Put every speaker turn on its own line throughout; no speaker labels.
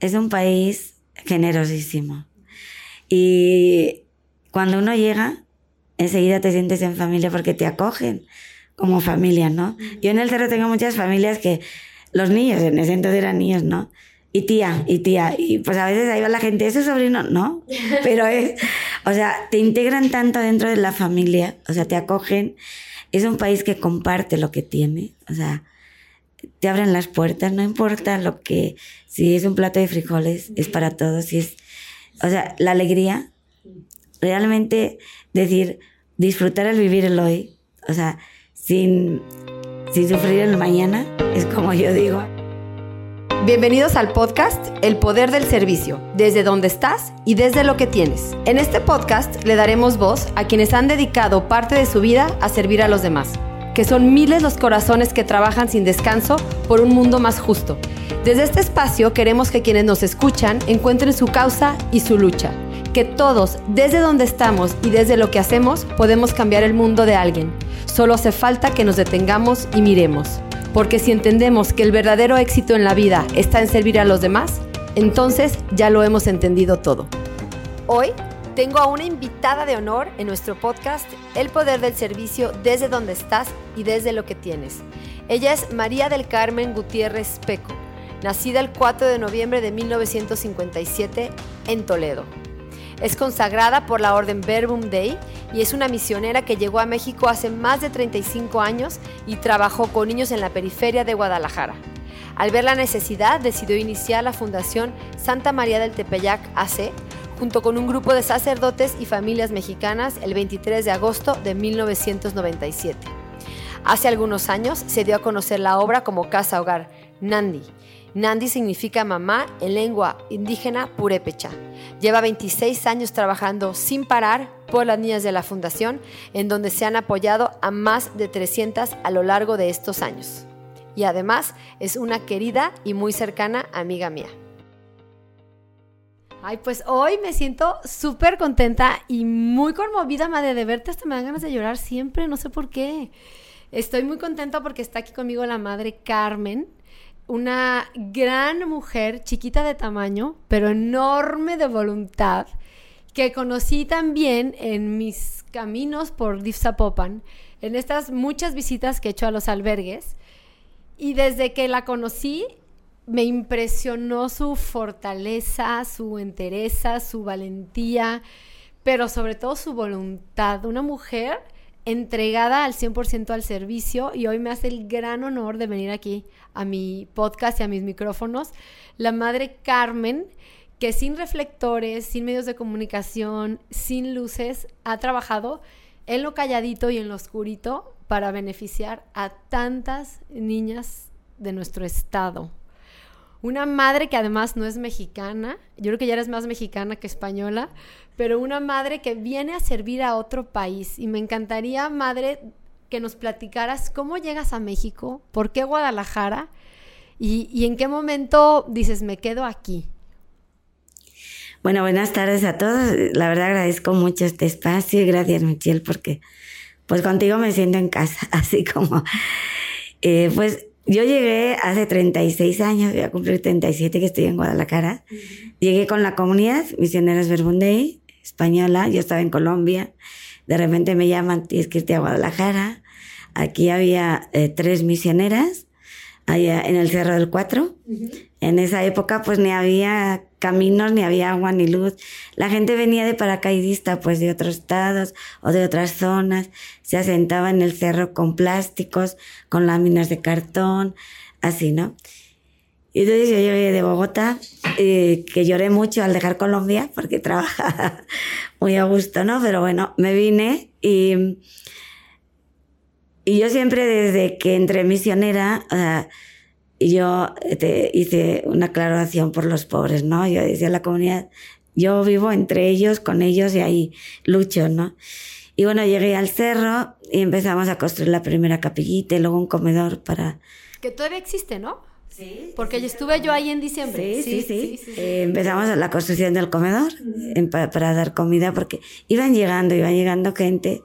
es un país generosísimo. Y cuando uno llega, enseguida te sientes en familia porque te acogen como familia, ¿no? Yo en el cerro tengo muchas familias que los niños, en ese entonces eran niños, ¿no? Y tía, y tía, y pues a veces ahí va la gente, ¿es su sobrino? No, pero es, o sea, te integran tanto dentro de la familia, o sea, te acogen. Es un país que comparte lo que tiene, o sea, te abren las puertas, no importa lo que, si es un plato de frijoles, es para todos, si es, o sea, la alegría, realmente decir, disfrutar el vivir el hoy, o sea, sin, sin sufrir el mañana, es como yo digo.
Bienvenidos al podcast El Poder del Servicio, desde donde estás y desde lo que tienes. En este podcast le daremos voz a quienes han dedicado parte de su vida a servir a los demás, que son miles los corazones que trabajan sin descanso por un mundo más justo. Desde este espacio queremos que quienes nos escuchan encuentren su causa y su lucha, que todos, desde donde estamos y desde lo que hacemos, podemos cambiar el mundo de alguien. Solo hace falta que nos detengamos y miremos. Porque si entendemos que el verdadero éxito en la vida está en servir a los demás, entonces ya lo hemos entendido todo. Hoy tengo a una invitada de honor en nuestro podcast El Poder del Servicio desde donde estás y desde lo que tienes. Ella es María del Carmen Gutiérrez Peco, nacida el 4 de noviembre de 1957 en Toledo. Es consagrada por la Orden Verbum Dei y es una misionera que llegó a México hace más de 35 años y trabajó con niños en la periferia de Guadalajara. Al ver la necesidad, decidió iniciar la Fundación Santa María del Tepeyac AC junto con un grupo de sacerdotes y familias mexicanas el 23 de agosto de 1997. Hace algunos años se dio a conocer la obra como Casa Hogar Nandi. Nandi significa mamá en lengua indígena purépecha. Lleva 26 años trabajando sin parar por las niñas de la fundación, en donde se han apoyado a más de 300 a lo largo de estos años. Y además es una querida y muy cercana amiga mía. Ay, pues hoy me siento súper contenta y muy conmovida, madre, de verte. Hasta me dan ganas de llorar siempre, no sé por qué. Estoy muy contenta porque está aquí conmigo la madre Carmen, una gran mujer, chiquita de tamaño, pero enorme de voluntad, que conocí también en mis caminos por Dipsapopan, en estas muchas visitas que he hecho a los albergues. Y desde que la conocí, me impresionó su fortaleza, su entereza, su valentía, pero sobre todo su voluntad. Una mujer entregada al 100% al servicio y hoy me hace el gran honor de venir aquí a mi podcast y a mis micrófonos, la madre Carmen, que sin reflectores, sin medios de comunicación, sin luces, ha trabajado en lo calladito y en lo oscurito para beneficiar a tantas niñas de nuestro estado. Una madre que además no es mexicana, yo creo que ya eres más mexicana que española, pero una madre que viene a servir a otro país. Y me encantaría, madre, que nos platicaras cómo llegas a México, por qué Guadalajara y, en qué momento dices, me quedo aquí.
Bueno, buenas tardes a todos. La verdad agradezco mucho este espacio y gracias Michelle porque pues contigo me siento en casa, así como eh, pues yo llegué hace 36 años, voy a cumplir 37 que estoy en Guadalajara. Llegué con la comunidad Misioneros Verbundei, española. Yo estaba en Colombia. De repente me llaman, tienes que irte a Guadalajara. Aquí había eh, tres misioneras, allá en el Cerro del Cuatro. En esa época pues ni había caminos, ni había agua, ni luz. La gente venía de paracaidista, pues de otros estados o de otras zonas. Se asentaba en el cerro con plásticos, con láminas de cartón, así, ¿no? Y entonces yo llegué de Bogotá, eh, que lloré mucho al dejar Colombia, porque trabajaba muy a gusto, ¿no? Pero bueno, me vine y, y yo siempre desde que entré misionera, sea, yo te hice una aclaración por los pobres, ¿no? Yo decía a la comunidad, yo vivo entre ellos, con ellos y ahí lucho, ¿no? Y bueno, llegué al cerro y empezamos a construir la primera capillita y luego un comedor para...
Que todavía existe, ¿no? Sí. Porque estuve yo ahí en diciembre.
Sí, sí, sí. Eh, empezamos la construcción del comedor para, dar comida porque iban llegando, iban llegando gente.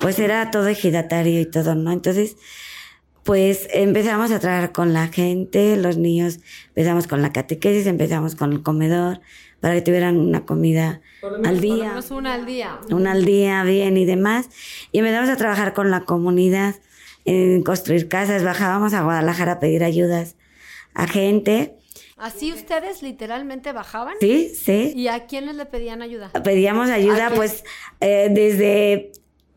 Pues era todo ejidatario y todo, ¿no? Entonces pues empezamos a trabajar con la gente, los niños, empezamos con la catequesis, empezamos con el comedor, para que tuvieran una comida al día.
Menos una al día.
Una al día, bien y demás. Y empezamos a trabajar con la comunidad, en construir casas, bajábamos a Guadalajara a pedir ayudas a gente.
¿Así ustedes literalmente bajaban?
Sí, sí.
¿Y a quiénes le pedían ayuda?
Pedíamos ayuda, pues, eh, desde...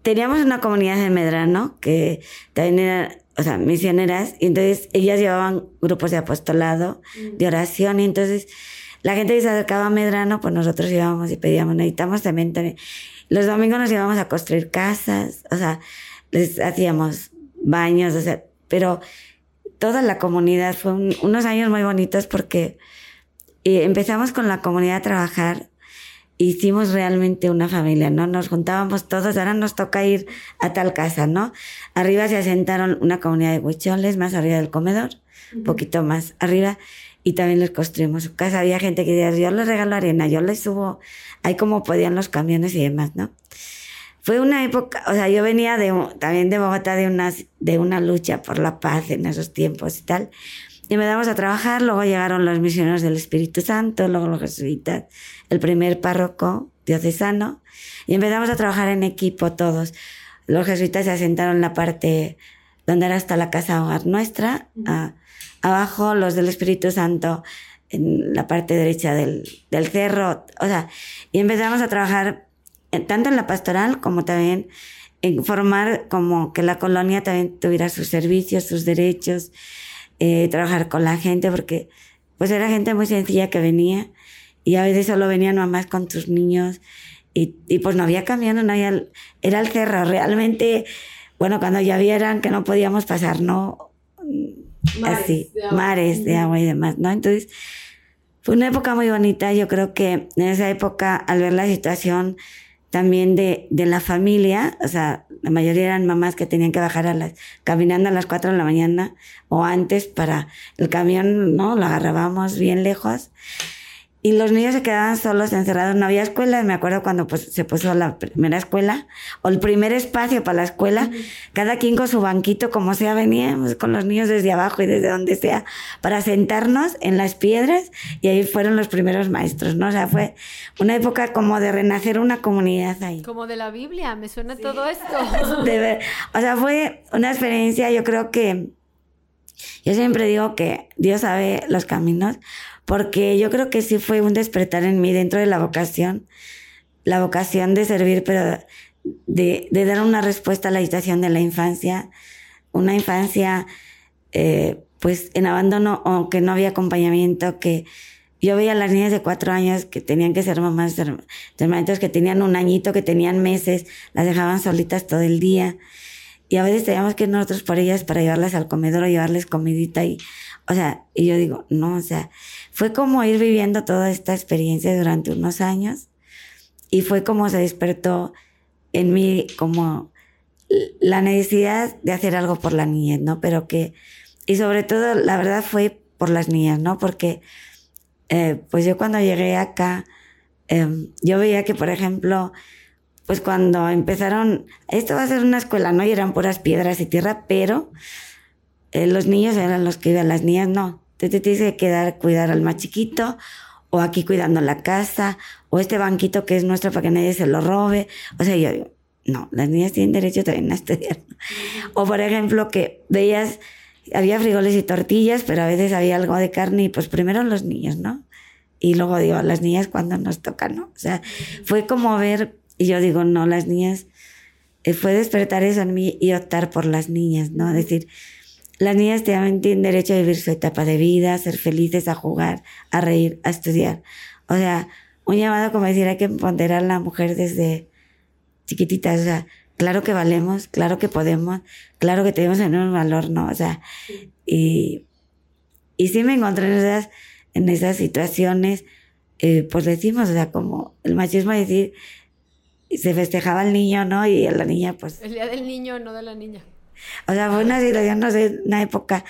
Teníamos una comunidad de Medrano, que también era, o sea, misioneras, y entonces ellas llevaban grupos de apostolado, de oración, y entonces la gente que se acercaba a Medrano, pues nosotros íbamos y pedíamos, necesitamos también, los domingos nos íbamos a construir casas, o sea, les hacíamos baños, o sea, pero toda la comunidad fue unos años muy bonitos porque eh, empezamos con la comunidad a trabajar, hicimos realmente una familia, ¿no? Nos juntábamos todos, ahora nos toca ir a tal casa, ¿no? Arriba se asentaron una comunidad de huicholes, más arriba del comedor, un poquito más arriba, y también les construimos su casa. Había gente que decía, yo les regalo arena, yo les subo, ahí como podían los camiones y demás, ¿no? Fue una época, o sea, yo venía de, también de Bogotá de una, de una lucha por la paz en esos tiempos y tal. Y me damos a trabajar, luego llegaron los misioneros del Espíritu Santo, luego los jesuitas, el primer párroco diocesano, y empezamos a trabajar en equipo todos. Los jesuitas se asentaron en la parte donde era hasta la casa hogar nuestra, abajo los del Espíritu Santo en la parte derecha del, del cerro, o sea, y empezamos a trabajar tanto en la pastoral como también en formar como que la colonia también tuviera sus servicios, sus derechos, eh, trabajar con la gente, porque pues era gente muy sencilla que venía y a veces solo venían mamás con sus niños y, y pues no había cambiado, no había, era el cerro, realmente, bueno, cuando ya vieran que no podíamos pasar, no, mares así, de mares de agua y demás, ¿no? Entonces, fue una época muy bonita, yo creo que en esa época, al ver la situación, también de, de la familia, o sea, la mayoría eran mamás que tenían que bajar a las, caminando a las 4 de la mañana o antes para el camión, ¿no? Lo agarrábamos bien lejos y los niños se quedaban solos, encerrados, no había escuela, me acuerdo cuando pues, se puso la primera escuela, o el primer espacio para la escuela, cada quien con su banquito, como sea, veníamos con los niños desde abajo y desde donde sea, para sentarnos en las piedras, y ahí fueron los primeros maestros, ¿no? O sea, fue una época como de renacer una comunidad ahí.
Como de la Biblia, me suena todo esto.
De ver, o sea, fue una experiencia, yo creo que, yo siempre digo que Dios sabe los caminos, porque yo creo que sí fue un despertar en mí dentro de la vocación, la vocación de servir, pero de, de dar una respuesta a la situación de la infancia, una infancia eh, pues en abandono o que no había acompañamiento, que yo veía a las niñas de cuatro años que tenían que ser mamás hermanitos que tenían un añito, que tenían meses, las dejaban solitas todo el día. Y a veces teníamos que ir nosotros por ellas para llevarlas al comedor o llevarles comidita y, o sea, y yo digo, no, o sea, fue como ir viviendo toda esta experiencia durante unos años y fue como se despertó en mí como la necesidad de hacer algo por la niñez, ¿no? Pero que, y sobre todo, la verdad fue por las niñas, ¿no? Porque, eh, pues yo cuando llegué acá, eh, yo veía que, por ejemplo, pues cuando empezaron, esto va a ser una escuela, ¿no? Y eran puras piedras y tierra, pero eh, los niños eran los que iban, las niñas no. Entonces te tienes que quedar, cuidar al más chiquito, o aquí cuidando la casa, o este banquito que es nuestro para que nadie se lo robe. O sea, yo digo, no, las niñas tienen derecho también a estudiar. O por ejemplo, que veías, había frijoles y tortillas, pero a veces había algo de carne y pues primero los niños, ¿no? Y luego digo, las niñas cuando nos tocan, ¿no? O sea, fue como ver, y yo digo, no, las niñas, eh, fue despertar eso en mí y optar por las niñas, ¿no? Decir, las niñas también tienen derecho a vivir su etapa de vida, a ser felices, a jugar, a reír, a estudiar. O sea, un llamado como decir, hay que ponderar la mujer desde chiquitita. O sea, claro que valemos, claro que podemos, claro que tenemos el mismo valor, ¿no? O sea, y, y sí me encontré en esas, en esas situaciones, eh, pues decimos, o sea, como el machismo decir, se festejaba el niño, ¿no? Y la niña, pues...
El día del niño, no de la niña.
O sea, fue una situación, no sé, una época.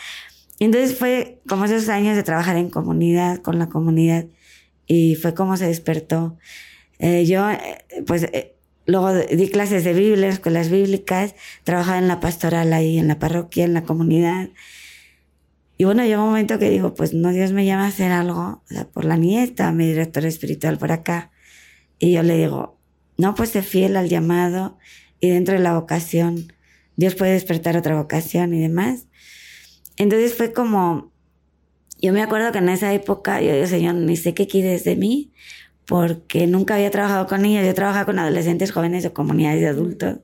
Y entonces fue como esos años de trabajar en comunidad, con la comunidad, y fue como se despertó. Eh, yo, eh, pues, eh, luego di clases de Biblia, escuelas bíblicas, trabajaba en la pastoral ahí, en la parroquia, en la comunidad. Y bueno, llegó un momento que digo, pues no, Dios me llama a hacer algo, o sea, por la nieta, mi director espiritual por acá. Y yo le digo, no, sé fiel al llamado y dentro de la vocación, Dios puede despertar otra vocación y demás. Entonces fue como, yo me acuerdo que en esa época yo digo, Señor, ni sé qué quieres de mí, porque nunca había trabajado con niños, yo trabajaba con adolescentes, jóvenes o comunidades de adultos.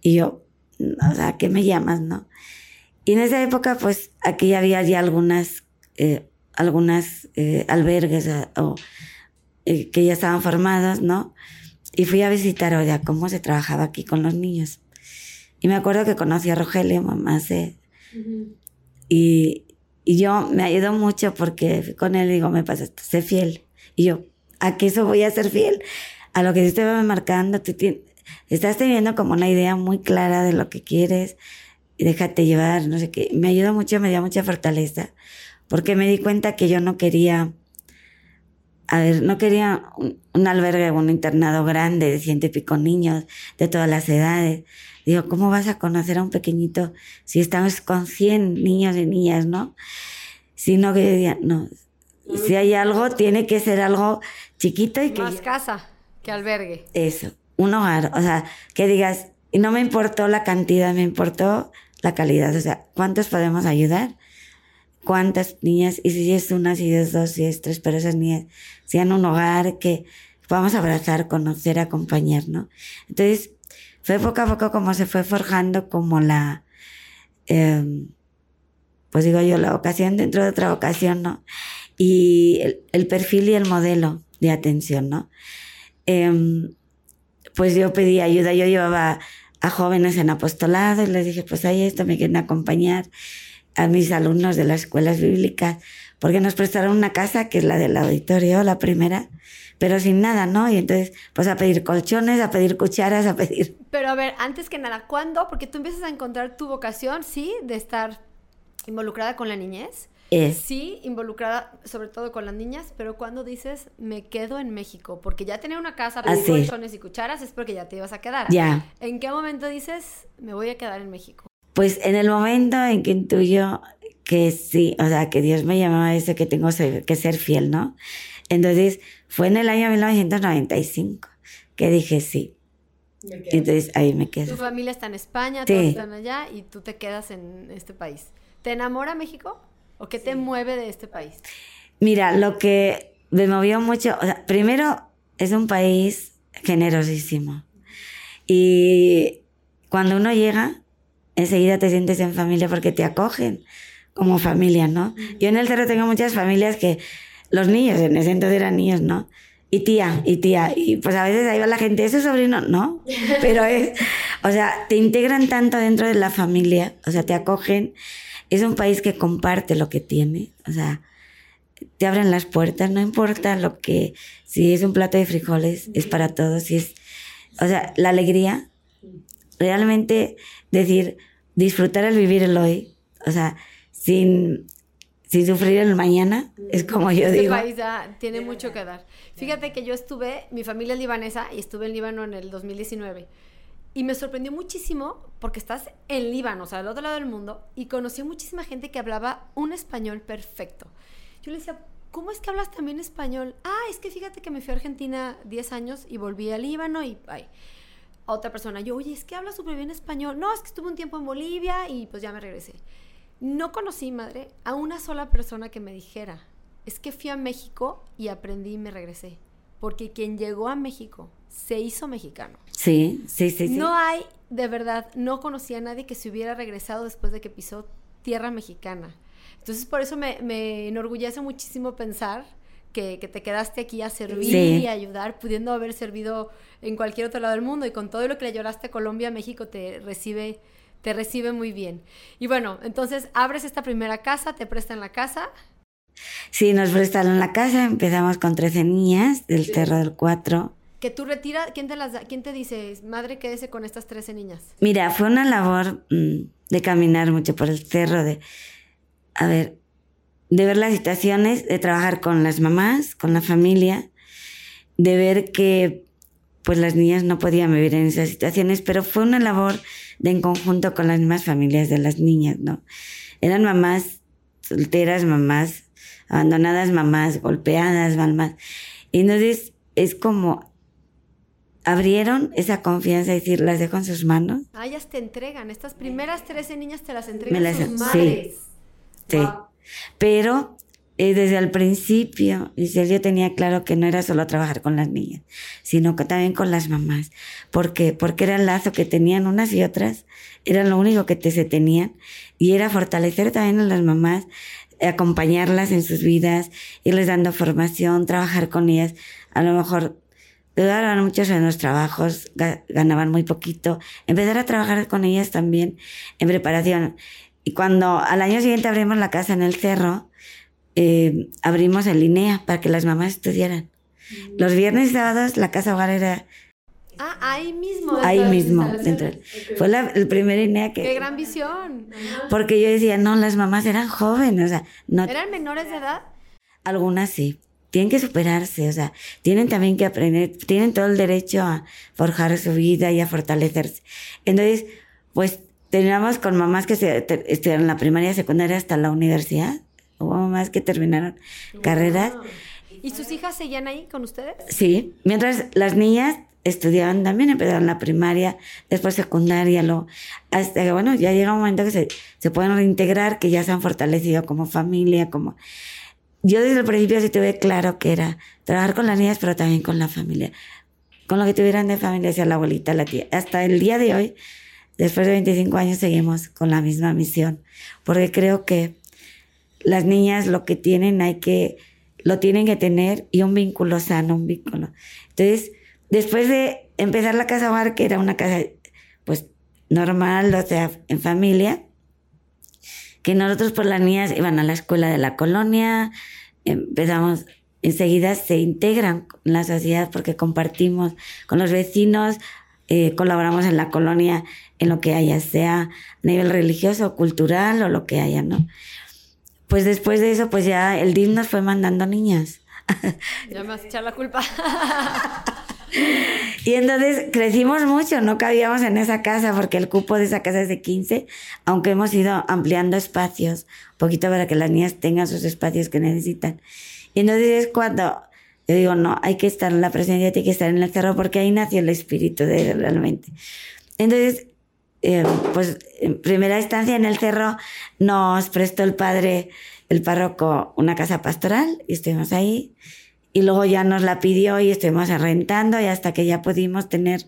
Y yo, o sea, ¿qué me llamas, no? Y en esa época, pues aquí había ya algunas, eh, algunas eh, albergues o, eh, que ya estaban formados, ¿no? Y fui a visitar, oye, cómo se trabajaba aquí con los niños. Y me acuerdo que conocí a Rogelio, mamá, sé. y, y yo me ayudó mucho porque con él digo, me pasa sé fiel. Y yo, ¿a qué eso voy a ser fiel? A lo que Dios te va marcando, tú estás teniendo como una idea muy clara de lo que quieres déjate llevar, no sé qué. Me ayudó mucho, me dio mucha fortaleza, porque me di cuenta que yo no quería, a ver, no quería un, albergue, un internado grande de ciento y pico niños de todas las edades. Digo, ¿cómo vas a conocer a un pequeñito si estamos con 100 niños y niñas, no? Sino que yo no, si hay algo, tiene que ser algo chiquito y que...
Más casa que albergue.
Eso, un hogar, o sea, que digas, y no me importó la cantidad, me importó la calidad, o sea, ¿cuántos podemos ayudar? ¿Cuántas niñas? Y si es una, si es dos, si es tres, pero esas niñas sean un hogar que podamos abrazar, conocer, acompañar, ¿no? Entonces, fue poco a poco como se fue forjando como la, em, pues digo yo, la vocación dentro de otra vocación, ¿no? Y el, perfil y el modelo de atención, ¿no? Em, pues yo pedí ayuda, yo llevaba a jóvenes en apostolado y les dije, pues ahí esto me quieren acompañar a mis alumnos de las escuelas bíblicas, porque nos prestaron una casa que es la del auditorio, la primera, pero sin nada, ¿no? Y entonces, pues a pedir colchones, a pedir cucharas, a pedir...
Pero a ver, antes que nada, ¿cuándo? Porque tú empiezas a encontrar tu vocación, sí, de estar involucrada con la niñez. Sí, involucrada sobre todo con las niñas, pero cuando dices me quedo en México, porque ya tenía una casa, pedir colchones y cucharas, es porque ya te ibas a quedar.
Ya.
¿En qué momento dices me voy a quedar en México?
Pues en el momento en que intuyo que sí, o sea, que Dios me llamaba a eso, que tengo que ser fiel, ¿no? Entonces, fue en el año 1995 que dije sí. Entonces ahí me quedo.
Tu familia está en España, todos están allá y tú te quedas en este país. ¿Te enamora México? ¿O qué te mueve de este país?
Mira, lo que me movió mucho, o sea, primero es un país generosísimo. Y cuando uno llega, enseguida te sientes en familia porque te acogen como familia, ¿no? Yo en el cerro tengo muchas familias que los niños, en ese entonces eran niños, ¿no? Y tía, y tía, y pues a veces ahí va la gente, ¿es sobrino? No, pero es, o sea, te integran tanto dentro de la familia, o sea, te acogen es un país que comparte lo que tiene, o sea, te abren las puertas, no importa lo que, si es un plato de frijoles, es para todos, si es, o sea, la alegría, realmente decir, disfrutar el vivir el hoy, o sea, sin, sin sufrir el mañana, es como yo este digo.
Este país ya tiene mucho que dar. Fíjate que yo estuve, mi familia es libanesa y estuve en Líbano en el 2019. Y me sorprendió muchísimo porque estás en Líbano, o sea, al otro lado del mundo, y conocí a muchísima gente que hablaba un español perfecto. Yo le decía, ¿cómo es que hablas también español? Ah, es que fíjate que me fui a Argentina 10 años y volví a Líbano y ay, otra persona, yo, oye, es que hablas súper bien español. No, es que estuve un tiempo en Bolivia y pues ya me regresé. No conocí, madre, a una sola persona que me dijera, es que fui a México y aprendí y me regresé. Porque quien llegó a México se hizo mexicano.
Sí, sí, sí.
No hay, de verdad, no conocía a nadie que se hubiera regresado después de que pisó tierra mexicana. Entonces, por eso me, enorgullece muchísimo pensar que, te quedaste aquí a servir y ayudar, pudiendo haber servido en cualquier otro lado del mundo. Y con todo lo que le lloraste a Colombia, México te recibe, te recibe muy bien. Y bueno, entonces abres esta primera casa, te prestan la casa.
Sí, nos prestaron la casa, empezamos con 13 niñas del Cerro del 4
que tú retiras, ¿quién te las quién te dice, madre, quédese con estas 13 niñas?
Mira, fue una labor mm, de caminar mucho por el cerro, de, a ver, de ver las situaciones, de trabajar con las mamás, con la familia, de ver que pues las niñas no podían vivir en esas situaciones, pero fue una labor de en conjunto con las mismas familias de las niñas, ¿no? Eran mamás solteras, mamás abandonadas, mamás golpeadas, mamás. Y entonces es como abrieron esa confianza, es decir, las dejo en sus manos.
Ah, ellas te entregan, estas primeras 13 niñas te las entregan a sus madres.
Sí, sí. Pero eh, desde el principio, yo tenía claro que no era solo trabajar con las niñas, sino que también con las mamás. ¿Por qué? Porque era el lazo que tenían unas y otras, era lo único que te, se tenían, y era fortalecer también a las mamás, acompañarlas en sus vidas, irles dando formación, trabajar con ellas. A lo mejor dudaron muchos en los trabajos, ganaban muy poquito. Empezar a trabajar con ellas también en preparación. Y cuando al año siguiente abrimos la casa en el cerro, eh, abrimos en línea para que las mamás estudiaran. Los viernes y sábados la casa hogar era
Ah, ahí mismo.
Ahí mismo. Dentro. Fue la, el primer INEA que...
¡Qué gran visión!
Porque yo decía, no, las mamás eran jóvenes, o sea, no...
¿Eran menores de edad?
Algunas sí tienen que superarse, o sea, tienen también que aprender, tienen todo el derecho a forjar su vida y a fortalecerse. Entonces, pues teníamos con mamás que se, estudiaron la primaria, secundaria hasta la universidad. Hubo mamás que terminaron carreras.
¿Y sus hijas seguían ahí con ustedes?
Sí, mientras las niñas estudiaban también, empezaron la primaria, después secundaria, lo, hasta que, bueno, ya llega un momento que se, se pueden reintegrar, que ya se han fortalecido como familia, como yo desde el principio sí tuve claro que era trabajar con las niñas, pero también con la familia. Con lo que tuvieran de familia, decía la abuelita, la tía. Hasta el día de hoy, después de 25 años, seguimos con la misma misión. Porque creo que las niñas lo que tienen hay que, lo tienen que tener y un vínculo sano, un vínculo. Entonces, después de empezar la casa hogar, que era una casa, pues, normal, o sea, en familia, que nosotros por las niñas iban a la escuela de la colonia, empezamos, enseguida se integran en la sociedad porque compartimos con los vecinos, eh, colaboramos en la colonia en lo que haya, sea a nivel religioso, cultural o lo que haya, ¿no? Pues después de eso, pues ya el DIN nos fue mandando niñas.
Ya me vas a echar la culpa.
Y entonces crecimos mucho, no cabíamos en esa casa porque el cupo de esa casa es de 15, aunque hemos ido ampliando espacios, un poquito para que las niñas tengan sus espacios que necesitan. Y entonces es cuando yo digo, no, hay que estar en la presencia, hay que estar en el cerro porque ahí nació el espíritu de él realmente. Entonces, eh, pues en primera instancia en el cerro nos prestó el padre, el párroco, una casa pastoral y estuvimos ahí y luego ya nos la pidió y estuvimos rentando y hasta que ya pudimos tener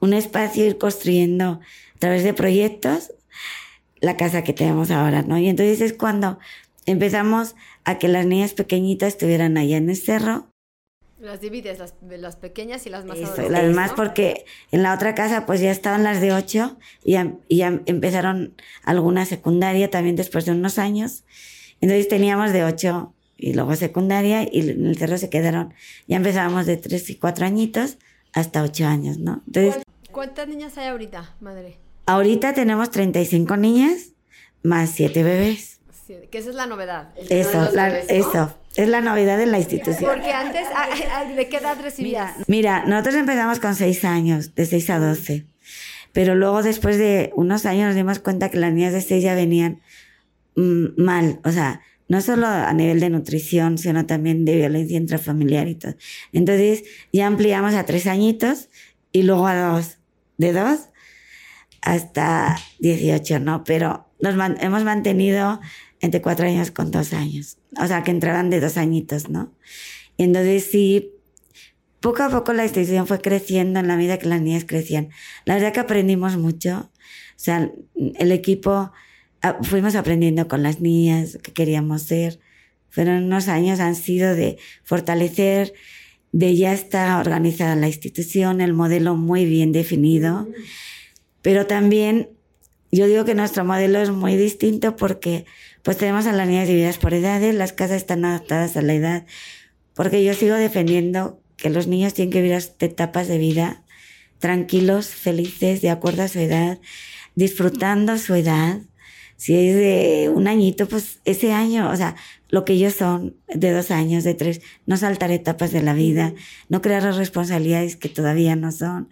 un espacio ir construyendo a través de proyectos la casa que tenemos ahora, ¿no? Y entonces es cuando empezamos a que las niñas pequeñitas estuvieran allá en el cerro.
Las divides, las, las pequeñas y las más
Eso, Las más porque en la otra casa pues ya estaban las de ocho y ya, y ya empezaron alguna secundaria también después de unos años. Entonces teníamos de ocho y luego secundaria y en el cerro se quedaron, ya empezábamos de tres y cuatro añitos hasta ocho años, ¿no?
Entonces, ¿Cuántas niñas hay ahorita, madre?
Ahorita tenemos 35 niñas más siete bebés.
Sí, que esa es la novedad.
Eso, eso. Es la novedad de la institución.
Porque antes, ah, ah, ¿de qué edad recibías?
Mira, nosotros empezamos con seis años, de seis a doce. Pero luego, después de unos años, nos dimos cuenta que las niñas de seis ya venían mm, mal. O sea, no solo a nivel de nutrición, sino también de violencia intrafamiliar y todo. Entonces ya ampliamos a tres añitos y luego a dos, de dos hasta 18, ¿no? Pero nos hemos mantenido entre cuatro años con dos años, o sea, que entraban de dos añitos, ¿no? Y entonces sí, poco a poco la institución fue creciendo en la medida que las niñas crecían. La verdad que aprendimos mucho, o sea, el equipo fuimos aprendiendo con las niñas que queríamos ser. Fueron unos años, han sido de fortalecer, de ya está organizada la institución, el modelo muy bien definido, pero también yo digo que nuestro modelo es muy distinto porque pues tenemos a las niñas divididas por edades, las casas están adaptadas a la edad, porque yo sigo defendiendo que los niños tienen que vivir etapas de vida tranquilos, felices, de acuerdo a su edad, disfrutando su edad, Si es de un añito, pues ese año, o sea, lo que ellos son, de dos años, de tres, no saltar etapas de la vida, no crear responsabilidades que todavía no son.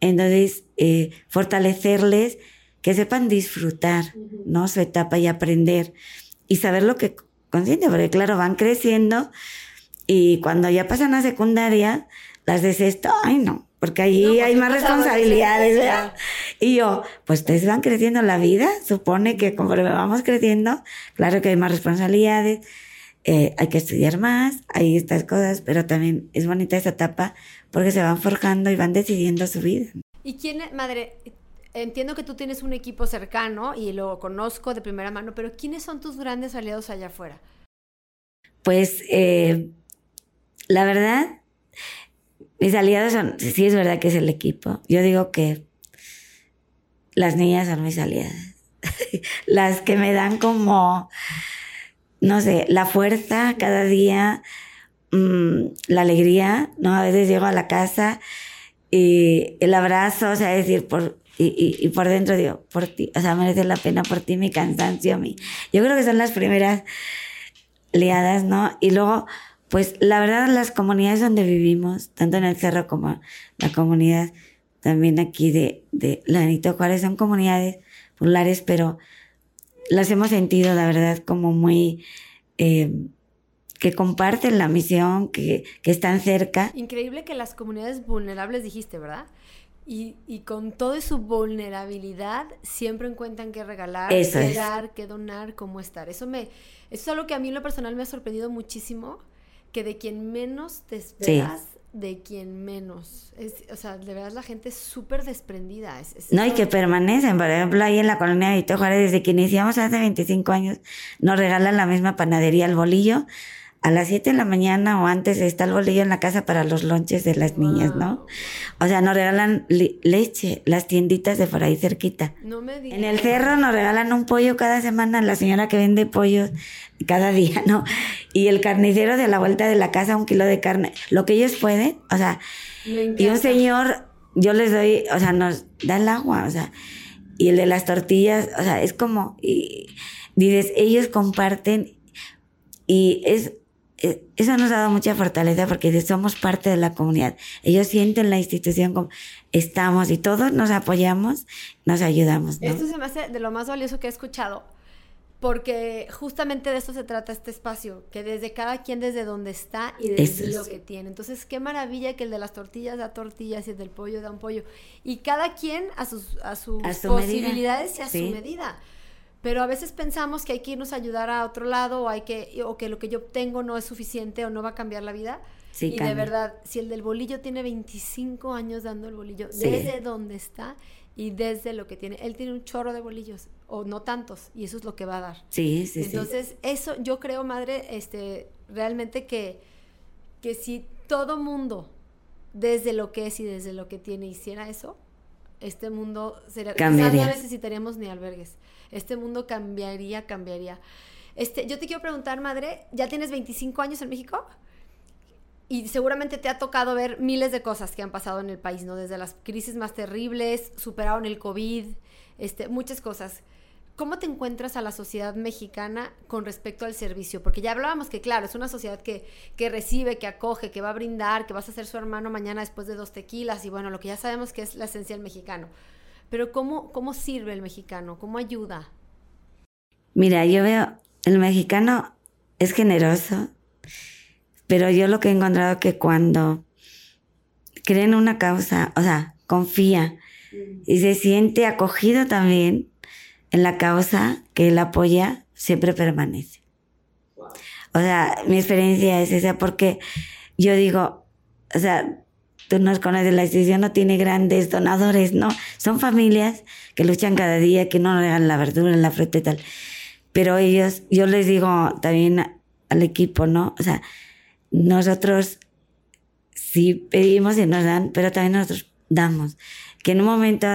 Entonces, eh, fortalecerles que sepan disfrutar, ¿no? Su etapa y aprender y saber lo que consciente, porque claro, van creciendo y cuando ya pasan a secundaria, las de sexto, ay no, porque ahí
No, pues,
hay más responsabilidades, ¿verdad? Y yo, pues ustedes van creciendo en la vida, supone que conforme vamos creciendo, claro que hay más responsabilidades, eh, hay que estudiar más, hay estas cosas, pero también es bonita esa etapa porque se van forjando y van decidiendo su vida.
¿Y quién, madre? Entiendo que tú tienes un equipo cercano y lo conozco de primera mano, pero ¿quiénes son tus grandes aliados allá afuera?
Pues eh, la verdad, mis aliados son, sí es verdad que es el equipo. Yo digo que las niñas son mis aliadas. las que me dan como, no sé, la fuerza cada día, mm, la alegría, ¿no? A veces llego a la casa y el abrazo, o sea, decir, por, y, y, por dentro digo, por ti, o sea, merece la pena por ti mi cansancio, mi... Yo creo que son las primeras liadas, ¿no? Y luego, pues la verdad, las comunidades donde vivimos, tanto en el cerro como la comunidad también aquí de, de la Benito Juárez, son comunidades populares, pero las hemos sentido, la verdad, como muy... eh, que comparten la misión, que, que están cerca.
Increíble que las comunidades vulnerables dijiste, ¿verdad? Y, y con toda su vulnerabilidad siempre encuentran qué regalar,
Eso
qué
es.
dar, qué donar, cómo estar. Eso me, eso es algo que a mí en lo personal me ha sorprendido muchísimo, que de quien menos te esperas, de quien menos. Es, o sea, de verdad la gente es súper desprendida. Es, es
No, y que permanecen. Por ejemplo, ahí en la colonia de Benito Juárez, desde que iniciamos hace 25 años, nos regalan la misma panadería, el bolillo. A las 7 de la mañana o antes está el bolillo en la casa para los lonches de las niñas, ¿no? O sea, nos regalan leche, las tienditas de por ahí cerquita.
No me digas.
En el cerro nos regalan un pollo cada semana, la señora que vende pollos cada día, ¿no? Y el carnicero de la vuelta de la casa, un kilo de carne, lo que ellos pueden, o sea, y un señor, yo les doy, o sea, nos da el agua, o sea, y el de las tortillas, o sea, es como, y dices, ellos comparten y es, eso nos ha dado mucha fortaleza porque somos parte de la comunidad. Ellos sienten la institución como estamos y todos nos apoyamos, nos ayudamos, ¿no?
Esto se me hace de lo más valioso que he escuchado, porque justamente de esto se trata este espacio, que desde cada quien desde donde está y desde
Eso
lo que tiene. Entonces, qué maravilla que el de las tortillas da tortillas y el del pollo da un pollo. Y cada quien a sus, a sus
A su medida.
posibilidades y a
Sí.
su medida. Pero a veces pensamos que hay que irnos a ayudar a otro lado o, hay que, o que lo que yo tengo no es suficiente o no va a cambiar la vida.
Sí,
y de verdad, si el del bolillo tiene 25 años dando el bolillo,
Sí.
desde donde está y desde lo que tiene, él tiene un chorro de bolillos, o no tantos, y eso es lo que va a dar.
Sí, sí, sí.
Entonces, eso yo creo, madre, este, realmente que, que si todo mundo, desde lo que es y desde lo que tiene, hiciera eso, este mundo sería,
Cambiaría.
no necesitaríamos ni albergues. Este mundo cambiaría, cambiaría. Este, yo te quiero preguntar, madre, ¿ya tienes 25 años en México? Y seguramente te ha tocado ver miles de cosas que han pasado en el país, ¿no? Desde las crisis más terribles, superaron el COVID, este, muchas cosas. ¿Cómo te encuentras a la sociedad mexicana con respecto al servicio? Porque ya hablábamos que, claro, es una sociedad que, que recibe, que acoge, que va a brindar, que vas a ser su hermano mañana después de dos tequilas y bueno, lo que ya sabemos que es la esencia del mexicano. Pero ¿cómo, cómo sirve el mexicano? ¿Cómo ayuda?
Mira, yo veo, el mexicano es generoso, pero yo lo que he encontrado que cuando cree en una causa, o sea, confía y se siente acogido también en la causa que él apoya, siempre permanece. O sea, mi experiencia es esa porque yo digo, o sea, tú nos conoces, la institución no tiene grandes donadores, ¿no? Son familias que luchan cada día, que no regalan la verdura, la fruta y tal. Pero ellos, yo les digo también al equipo, ¿no? O sea, nosotros sí pedimos y nos dan, pero también nosotros damos. Que en un momento,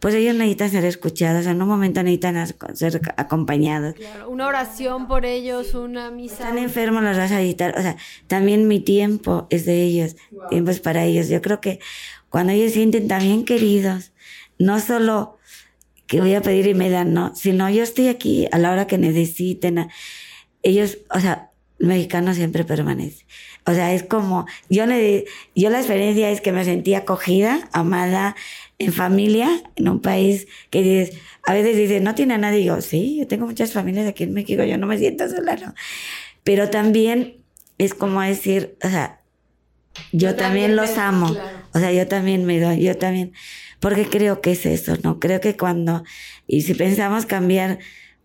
pues ellos necesitan ser escuchados, en un momento necesitan ser acompañados.
Claro, una oración por ellos, una misa.
Están enfermos, los vas a visitar. O sea, también mi tiempo es de ellos, tiempo es para ellos. Yo creo que cuando ellos se sienten también queridos, no solo que voy a pedir y me dan, no, sino yo estoy aquí a la hora que necesiten. Ellos, o sea, mexicano siempre permanece. O sea, es como, yo, le, yo la experiencia es que me sentí acogida, amada, en familia, en un país que dices, a veces dices, no tiene a nadie. Y yo, sí, yo tengo muchas familias aquí en México, yo no me siento sola, ¿no? Pero también es como decir, o sea, yo, también, los amo. O sea, yo también me doy, yo también. Porque creo que es eso, ¿no? Creo que cuando, y si pensamos cambiar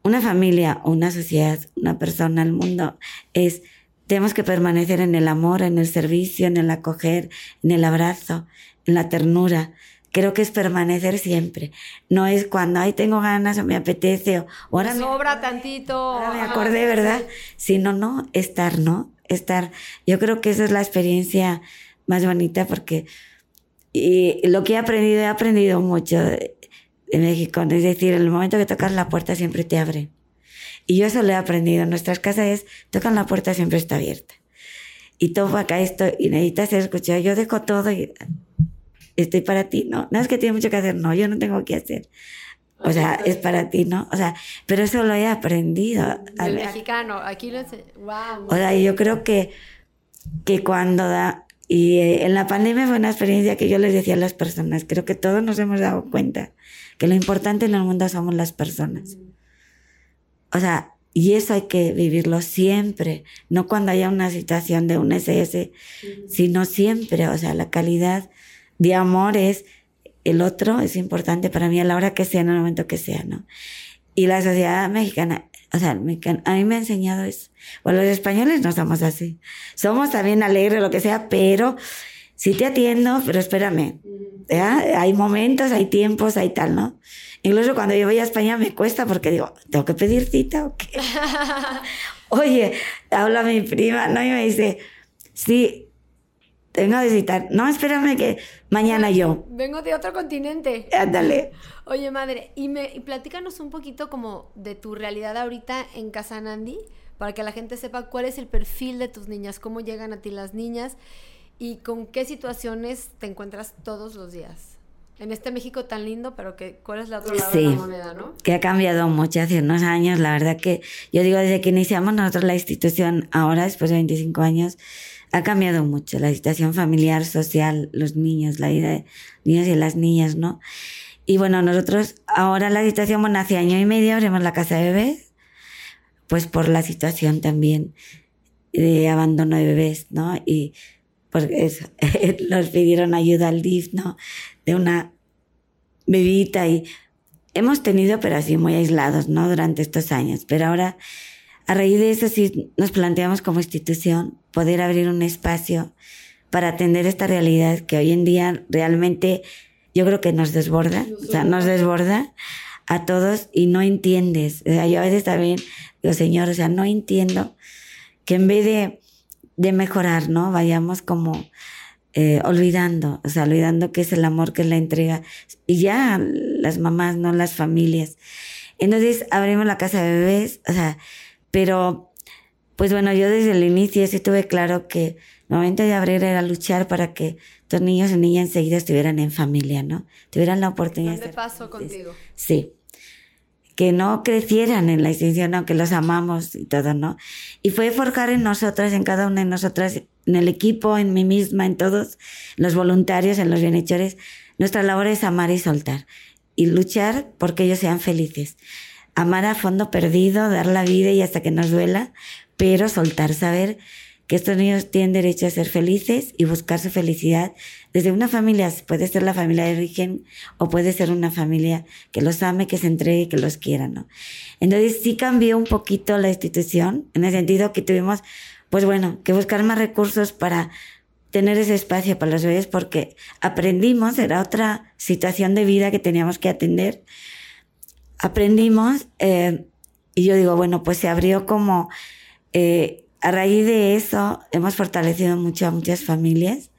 una familia, una sociedad, una persona, el mundo, es, tenemos que permanecer en el amor, en el servicio, en el acoger, en el abrazo, en la ternura creo que es permanecer siempre. No es cuando, ay, tengo ganas o me apetece o
ahora me sobra tantito.
Ahora me acordé, ¿verdad? Sino, no, estar, ¿no? Estar. Yo creo que esa es la experiencia más bonita porque y lo que he aprendido, he aprendido mucho de, México. Es decir, en el momento que tocas la puerta siempre te abre. Y yo eso lo he aprendido. En nuestras casas es, tocan la puerta siempre está abierta. Y todo acá esto, y necesitas ser escuchado. Yo dejo todo y estoy para ti, ¿no? No es que tiene mucho que hacer, no, yo no tengo que hacer. O sea, es para ti, ¿no? O sea, pero eso lo he aprendido.
El mexicano, aquí lo sé. Wow. O
sea, yo creo que, que cuando da, y eh, en la pandemia fue una experiencia que yo les decía a las personas, creo que todos nos hemos dado cuenta que lo importante en el mundo somos las personas. O sea, y eso hay que vivirlo siempre, no cuando haya una situación de un SS, sino siempre, o sea, la calidad de amor es el otro, es importante para mí a la hora que sea, en el momento que sea, ¿no? Y la sociedad mexicana, o sea, a mí me ha enseñado eso. Bueno, los españoles no somos así. Somos también alegres, lo que sea, pero sí te atiendo, pero espérame. Hay momentos, hay tiempos, hay tal, ¿no? Incluso cuando yo voy a España me cuesta porque digo, ¿tengo que pedir cita o qué? Oye, habla mi prima, ¿no? Y me dice, sí, vengo a visitar. No, espérame que mañana yo.
Vengo de otro continente.
Ándale.
Oye, madre, y, me, y platícanos un poquito como de tu realidad ahorita en Casa Nandi, para que la gente sepa cuál es el perfil de tus niñas, cómo llegan a ti las niñas y con qué situaciones te encuentras todos los días. En este México tan lindo, pero que cuál es la otra lado de la moneda, ¿no?
Que ha cambiado mucho hace unos años, la verdad que yo digo desde que iniciamos nosotros la institución, ahora después de 25 años, ha cambiado mucho la situación familiar, social, los niños, la vida de niños y las niñas, ¿no? Y bueno, nosotros ahora la situación, bueno, hace año y medio abrimos la casa de bebés, pues por la situación también de abandono de bebés, ¿no? Y porque eso, nos pidieron ayuda al DIF, ¿no? De una bebita y hemos tenido, pero así muy aislados, ¿no? Durante estos años, pero ahora a raíz de eso sí nos planteamos como institución poder abrir un espacio para atender esta realidad que hoy en día realmente yo creo que nos desborda, o sea, nos desborda a todos y no entiendes. O sea, yo a veces también digo, Señor, o sea, no entiendo que en vez de, de mejorar, ¿no? Vayamos como eh, olvidando, o sea, olvidando que es el amor, que es la entrega. Y ya las mamás, no las familias. Entonces abrimos la casa de bebés, o sea, pero, pues bueno, yo desde el inicio sí tuve claro que el momento de abrir era luchar para que los niños y niñas enseguida estuvieran en familia, ¿no? Tuvieran la oportunidad
de... paso contigo.
Sí. Que no crecieran en la institución, aunque los amamos y todo, ¿no? Y fue forjar en nosotras, en cada una de nosotras, en el equipo, en mí misma, en todos, los voluntarios, en los bienhechores. Nuestra labor es amar y soltar y luchar porque ellos sean felices amar a fondo perdido, dar la vida y hasta que nos duela, pero soltar, saber que estos niños tienen derecho a ser felices y buscar su felicidad desde una familia, puede ser la familia de origen o puede ser una familia que los ame, que se entregue, que los quiera, ¿no? Entonces sí cambió un poquito la institución, en el sentido que tuvimos, pues bueno, que buscar más recursos para tener ese espacio para los bebés porque aprendimos, era otra situación de vida que teníamos que atender, aprendimos eh, y yo digo, bueno, pues se abrió como, eh, a raíz de eso hemos fortalecido mucho a muchas familias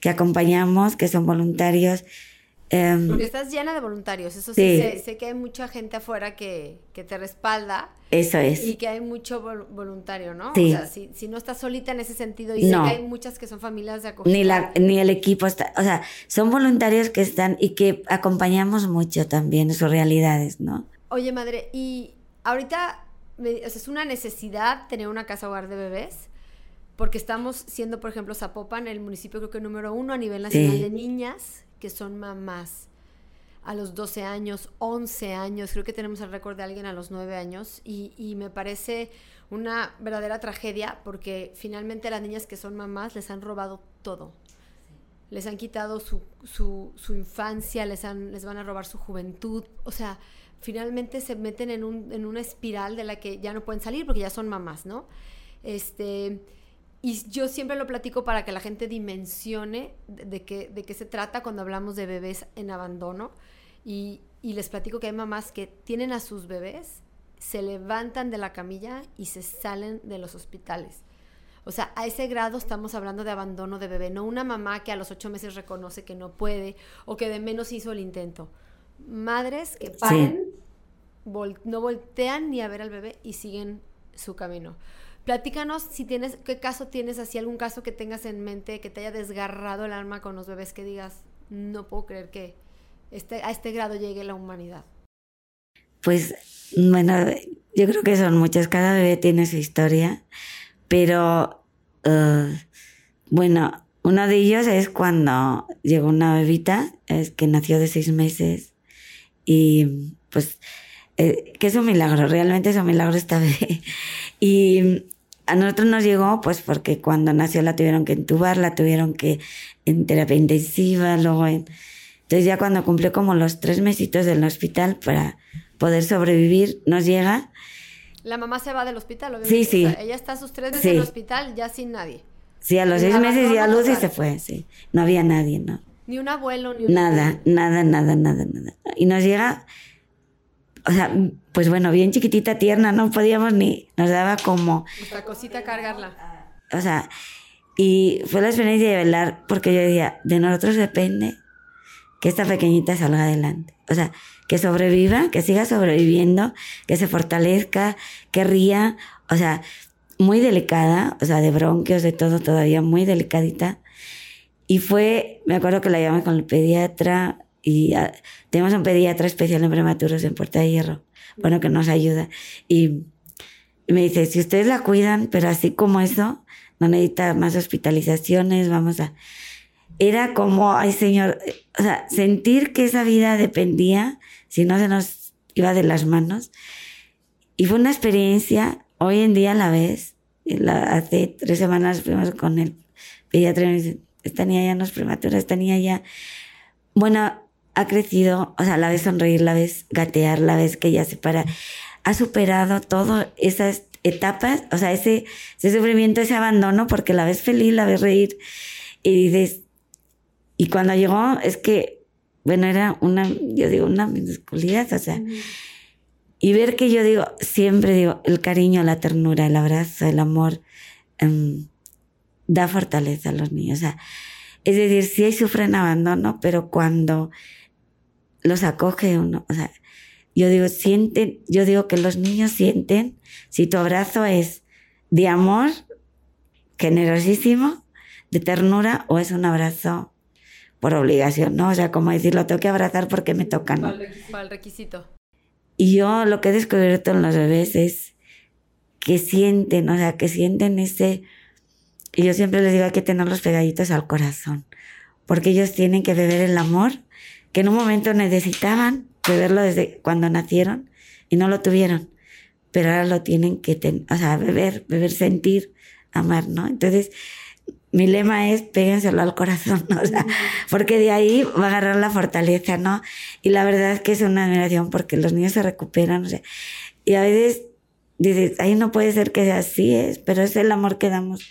que acompañamos, que son voluntarios Em,
Porque estás llena de voluntarios, eso sí, sé, sé, que hay mucha gente afuera que, que, te respalda.
Eso es.
Y que hay mucho voluntario, ¿no?
Sí.
O sea, si, si, no estás solita en ese sentido, y sé que hay muchas que son familias de acogida.
Ni, la, ni el equipo está, o sea, son voluntarios que están y que acompañamos mucho también sus realidades, ¿no?
Oye, madre, y ahorita me, o sea, es una necesidad tener una casa hogar de bebés porque estamos siendo, por ejemplo, Zapopan, el municipio creo que número uno a nivel nacional sí. de niñas que son mamás a los 12 años, 11 años, creo que tenemos el récord de alguien a los 9 años y, y, me parece una verdadera tragedia porque finalmente las niñas que son mamás les han robado todo. Les han quitado su, su, su infancia, les, han, les van a robar su juventud, o sea, finalmente se meten en, un, en una espiral de la que ya no pueden salir porque ya son mamás, ¿no? Este, y yo siempre lo platico para que la gente dimensione de, de, qué, de qué se trata cuando hablamos de bebés en abandono. Y, y, les platico que hay mamás que tienen a sus bebés, se levantan de la camilla y se salen de los hospitales. O sea, a ese grado estamos hablando de abandono de bebé, no una mamá que a los ocho meses reconoce que no puede o que de menos hizo el intento. Madres que paren. Vol no voltean ni a ver al bebé y siguen su camino. Platícanos si tienes, qué caso tienes, así algún caso que tengas en mente que te haya desgarrado el alma con los bebés que digas, no puedo creer que este, a este grado llegue la humanidad.
Pues, bueno, yo creo que son muchas, cada bebé tiene su historia, pero, uh, bueno, uno de ellos es cuando llegó una bebita, es que nació de seis meses y pues, eh, que es un milagro, realmente es un milagro esta bebé. Y a nosotros nos llegó, pues porque cuando nació la tuvieron que entubar, la tuvieron que en terapia intensiva, luego en... Entonces ya cuando cumplió como los tres mesitos del hospital para poder sobrevivir, nos llega...
La mamá se va del hospital, obviamente.
Sí, sí.
O sea, ella está sus tres meses sí. en el hospital ya sin nadie.
Sí, a los seis meses ya luz y se fue, sí. No había nadie, ¿no?
Ni un abuelo, ni
un... Nada, nada, nada, nada, nada. Y nos llega o sea, pues bueno, bien chiquitita, tierna, no podíamos ni, nos daba como...
Nuestra cosita cargarla.
O sea, y fue la experiencia de velar, porque yo decía, de nosotros depende que esta pequeñita salga adelante. O sea, que sobreviva, que siga sobreviviendo, que se fortalezca, que ría, o sea, muy delicada, o sea, de bronquios, de todo, todavía muy delicadita. Y fue, me acuerdo que la llamé con el pediatra, y uh, tenemos un pediatra especial en prematuros en Puerta de Hierro, bueno, que nos ayuda. Y, y, me dice, si ustedes la cuidan, pero así como eso, no necesita más hospitalizaciones, vamos a... Era como, ay señor, o sea, sentir que esa vida dependía, si no se nos iba de las manos. Y fue una experiencia, hoy en día a la vez, la, hace tres semanas fuimos con el pediatra y me dice, esta niña ya no es prematura, esta niña ya... Bueno, ha crecido, o sea, la ves sonreír, la ves gatear, la ves que ya se para, ha superado todas esas etapas, o sea, ese, ese sufrimiento, ese abandono, porque la ves feliz, la ves reír, y dices, y cuando llegó, es que, bueno, era una, yo digo, una minusculidad, o sea, y ver que yo digo, siempre digo, el cariño, la ternura, el abrazo, el amor, um, da fortaleza a los niños, o sea, es decir, sí sufren abandono, pero cuando los acoge uno. O sea, yo digo, sienten, yo digo que los niños sienten si tu abrazo es de amor, generosísimo, de ternura, o es un abrazo por obligación, ¿no? O sea, como decir, lo tengo que abrazar porque me toca, ¿no?
Para el requisito.
Y yo lo que he descubierto en los bebés es que sienten, o sea, que sienten ese... Y yo siempre les digo, hay que tenerlos pegaditos al corazón, porque ellos tienen que beber el amor que en un momento necesitaban beberlo desde cuando nacieron y no lo tuvieron, pero ahora lo tienen que, ten, o sea, beber, beber, sentir, amar, ¿no? Entonces, mi lema es péguenselo al corazón, ¿no? o sea, porque de ahí va a agarrar la fortaleza, ¿no? Y la verdad es que es una admiración porque los niños se recuperan, o sea, y a veces dices, ahí no puede ser que sea así, es, pero es el amor que damos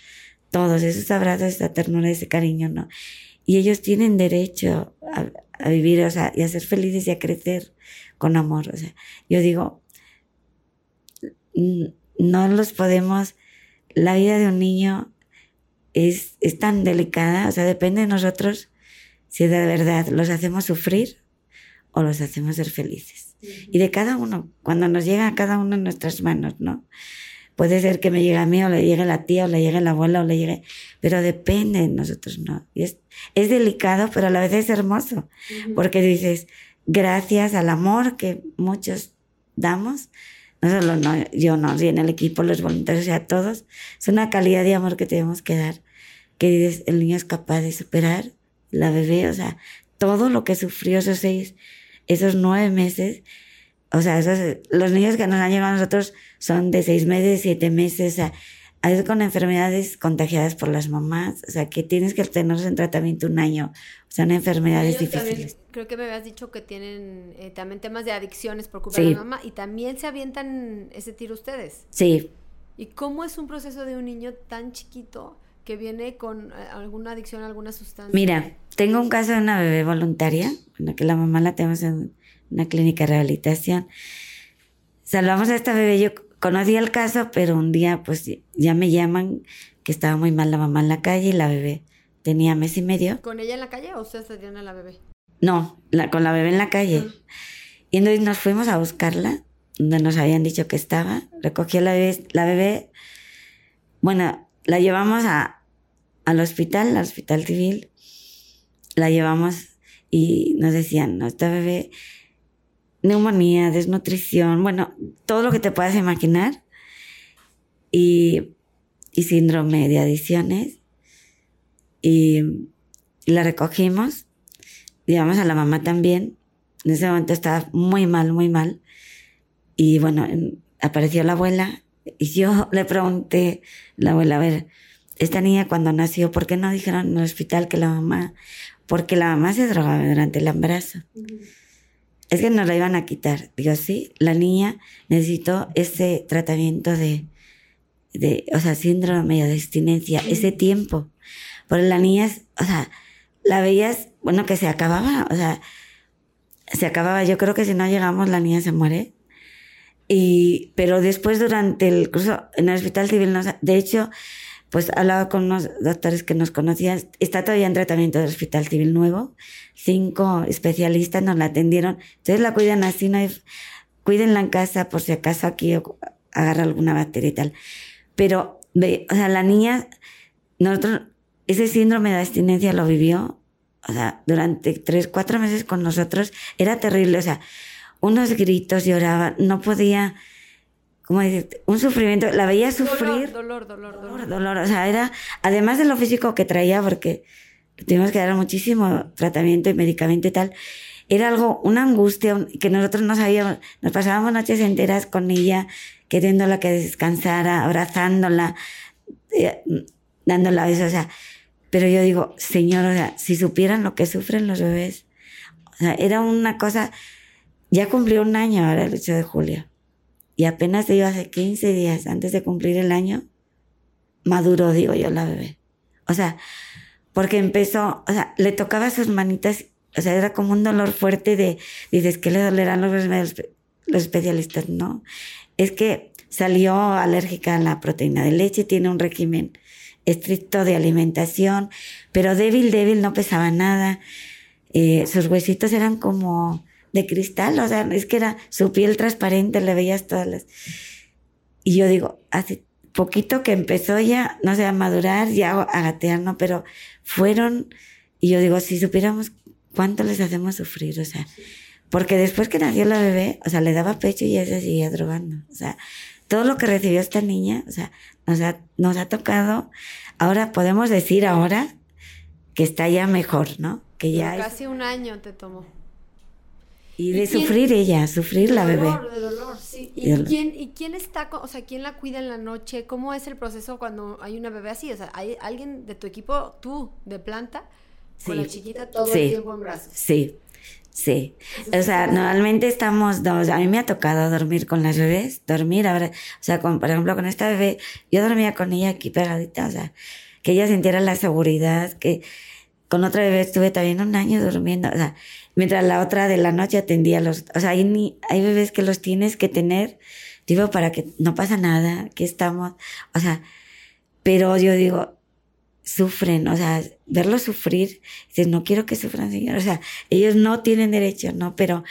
todos, esos abrazos, esa ternura, ese cariño, ¿no? Y ellos tienen derecho a, a vivir, o sea, y a ser felices y a crecer con amor. O sea, yo digo, no los podemos, la vida de un niño es, es tan delicada, o sea, depende de nosotros si de verdad los hacemos sufrir o los hacemos ser felices. Y de cada uno, cuando nos llega a cada uno en nuestras manos, ¿no? Puede ser que me llegue a mí o le llegue la tía o le llegue la abuela o le llegue, pero depende de nosotros, ¿no? Y es, es delicado, pero a la vez es hermoso, porque dices, gracias al amor que muchos damos, no solo no, yo no, si en el equipo, los voluntarios y a todos, es una calidad de amor que tenemos que dar, que dices, el niño es capaz de superar, la bebé, o sea, todo lo que sufrió esos seis, esos nueve meses, o sea, esos, los niños que nos han llegado a nosotros son de seis meses, siete meses, o sea, a veces con enfermedades contagiadas por las mamás, o sea, que tienes que tenerlos en tratamiento un año, o sea, una enfermedades difíciles.
creo que me habías dicho que tienen eh, también temas de adicciones por culpa de la mamá y también se avientan ese tiro ustedes.
Sí.
¿Y cómo es un proceso de un niño tan chiquito que viene con eh, alguna adicción a alguna sustancia?
Mira, tengo un caso de una bebé voluntaria, en la que la mamá la tenemos en una clínica de rehabilitación. Salvamos a esta bebé, yo conocí el caso, pero un día pues ya me llaman que estaba muy mal la mamá en la calle y la bebé tenía mes y medio.
¿Con ella en la calle o ustedes se dieron a la bebé?
No, la, con la bebé en la calle. Y entonces nos fuimos a buscarla, donde nos habían dicho que estaba. Recogió la bebé, la bebé, bueno, la llevamos a, al hospital, al hospital civil. La llevamos y nos decían, no, esta bebé neumonía, desnutrición, bueno, todo lo que te puedas imaginar. Y, y síndrome de adiciones. Y, la recogimos. Llevamos a la mamá también. En ese momento estaba muy mal, muy mal. Y bueno, apareció la abuela. Y yo le pregunté la abuela, a ver, esta niña cuando nació, ¿por qué no dijeron en el hospital que la mamá, porque la mamá se drogaba durante el embarazo? Es que nos la iban a quitar. Digo, sí, la niña necesitó ese tratamiento de, de o sea, síndrome de abstinencia, ese tiempo. Porque la niña, o sea, la veías, bueno, que se acababa, o sea, se acababa. Yo creo que si no llegamos, la niña se muere. Y, pero después, durante el curso en el hospital civil, de hecho, pues hablaba con unos doctores que nos conocían, está todavía en tratamiento del Hospital Civil Nuevo, cinco especialistas nos la atendieron, entonces la cuidan así, no hay, cuídenla en casa por si acaso aquí agarra alguna bacteria y tal. Pero, ve, o sea, la niña, nosotros, ese síndrome de abstinencia lo vivió, o sea, durante tres, cuatro meses con nosotros, era terrible, o sea, unos gritos lloraba, no podía, ¿cómo decir? Un sufrimiento, la veía sufrir.
Dolor, dolor, dolor,
dolor. O sea, era, además de lo físico que traía, porque tuvimos que dar muchísimo tratamiento y medicamento y tal, era algo, una angustia que nosotros no sabíamos, nos pasábamos noches enteras con ella, queriéndola que descansara, abrazándola, eh, dándola besos, o sea, pero yo digo, señor, o sea, si supieran lo que sufren los bebés, o sea, era una cosa, ya cumplió un año ahora el 8 de julio. Y apenas dio hace 15 días antes de cumplir el año, maduró, digo yo, la bebé. O sea, porque empezó, o sea, le tocaba sus manitas, o sea, era como un dolor fuerte de, dices, ¿qué le dolerán los, los especialistas? No, es que salió alérgica a la proteína de leche, tiene un régimen estricto de alimentación, pero débil, débil, no pesaba nada. Eh, sus huesitos eran como de cristal, o sea, es que era su piel transparente, le veías todas las... Y yo digo, hace poquito que empezó ya, no sé, a madurar, ya a gatear, ¿no? Pero fueron, y yo digo, si supiéramos cuánto les hacemos sufrir, o sea, porque después que nació la bebé, o sea, le daba pecho y ella se seguía drogando, o sea, todo lo que recibió esta niña, o sea, nos ha, nos ha tocado, ahora podemos decir ahora que está ya mejor, ¿no? Que ya...
Casi un año te tomó.
Y de sufrir ella, sufrir la bebé.
De dolor, sí. ¿Y, quién, ¿Y quién está, o sea, quién la cuida en la noche? ¿Cómo es el proceso cuando hay una bebé así? O sea, ¿hay alguien de tu equipo, tú, de planta, con la chiquita todo el tiempo en brazos?
Sí, sí. O sea, normalmente estamos dos. A mí me ha tocado dormir con las bebés, dormir ahora. O sea, con, por ejemplo, con esta bebé, yo dormía con ella aquí pegadita, o sea, que ella sintiera la seguridad, que con otra bebé estuve también un año durmiendo, o sea, mientras la otra de la noche atendía a los, o sea, hay, hay bebés que los tienes que tener, digo, para que no pasa nada, que estamos, o sea, pero yo digo, sufren, o sea, verlos sufrir, dices, no quiero que sufran, Señor, o sea, ellos no tienen derecho, ¿no? Pero